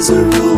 There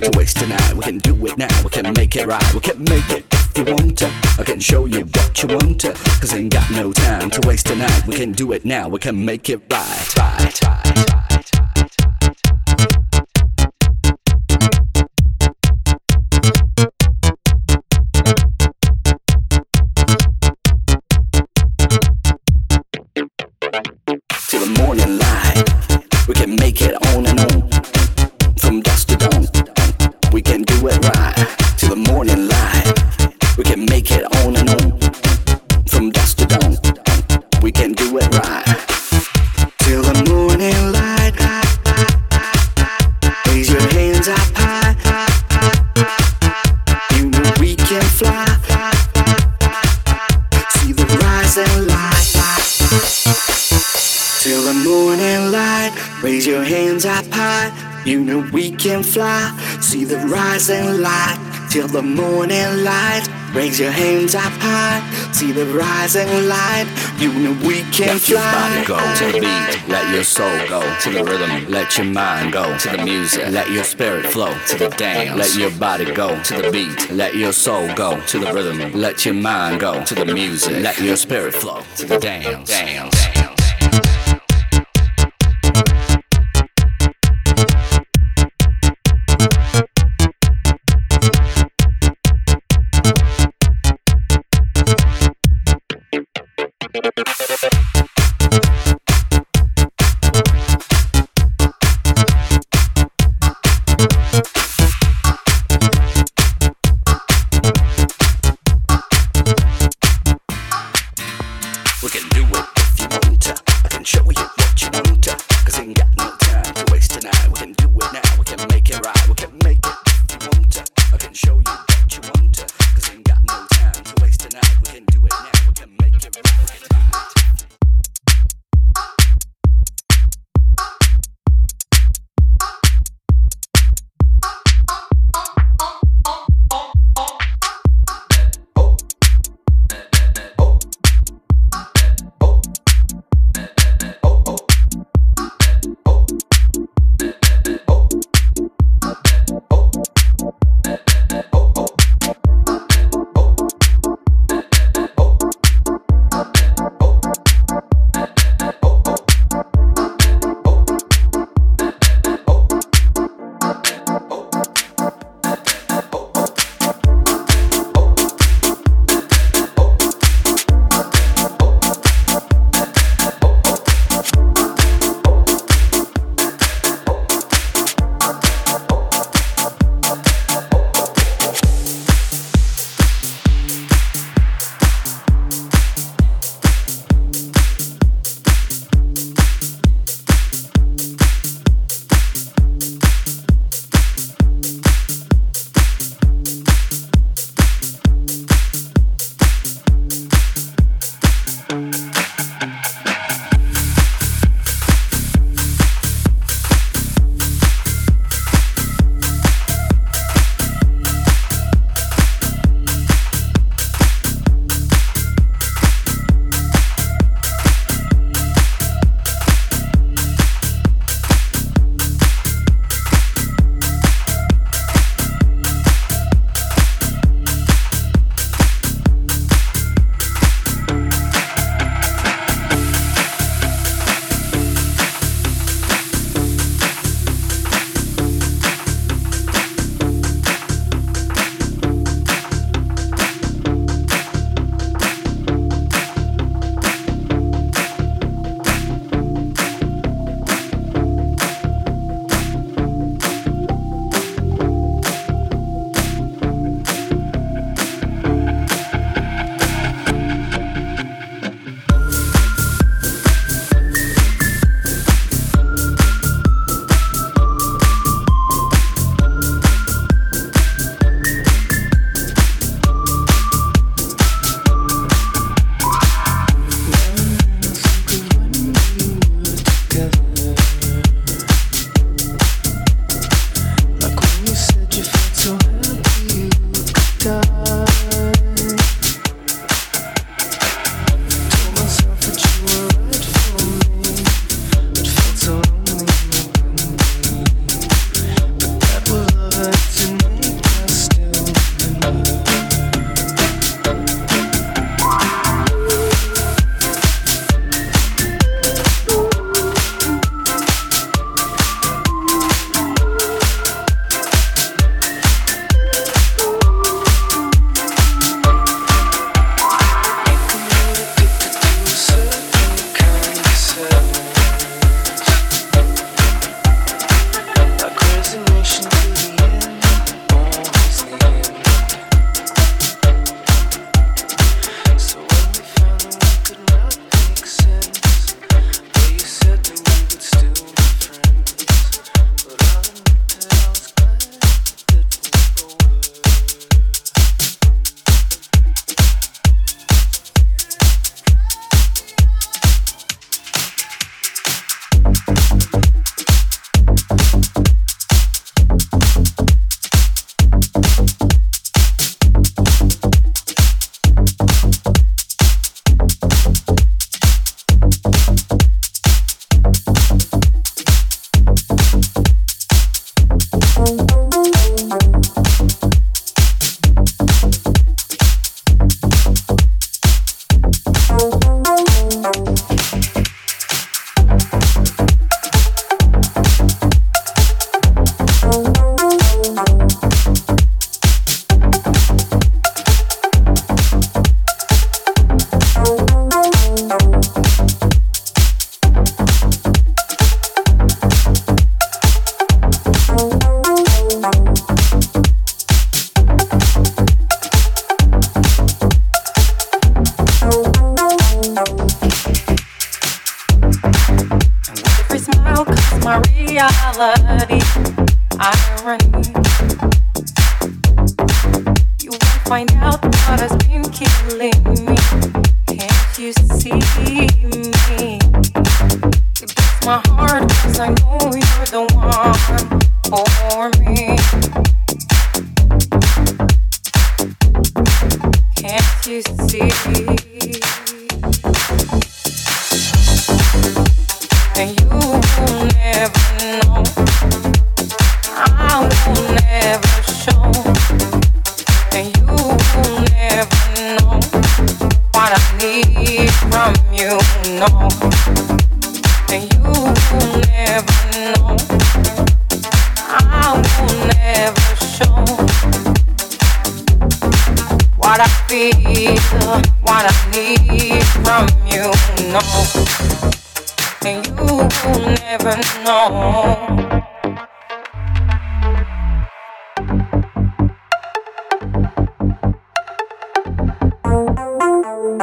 time to waste tonight. We can do it now, we can make it right. We can make it if you want to. I can show you what you want to. Cause ain't got no time to waste tonight. We can do it now, we can make it right. right, right, right. till the morning light. We can make it on and on, Raise your hands up high. You know we can fly. See the rising light till the morning light. Raise your hands up high. See the rising light. You know we can Let your body go to the beat. Let your soul go to the rhythm. Let your mind go to the music. Let your spirit flow to the dance. Let your body go to the beat. Let your soul go to the rhythm. Let your mind go to the music. Let your spirit flow to the dance. dance.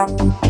What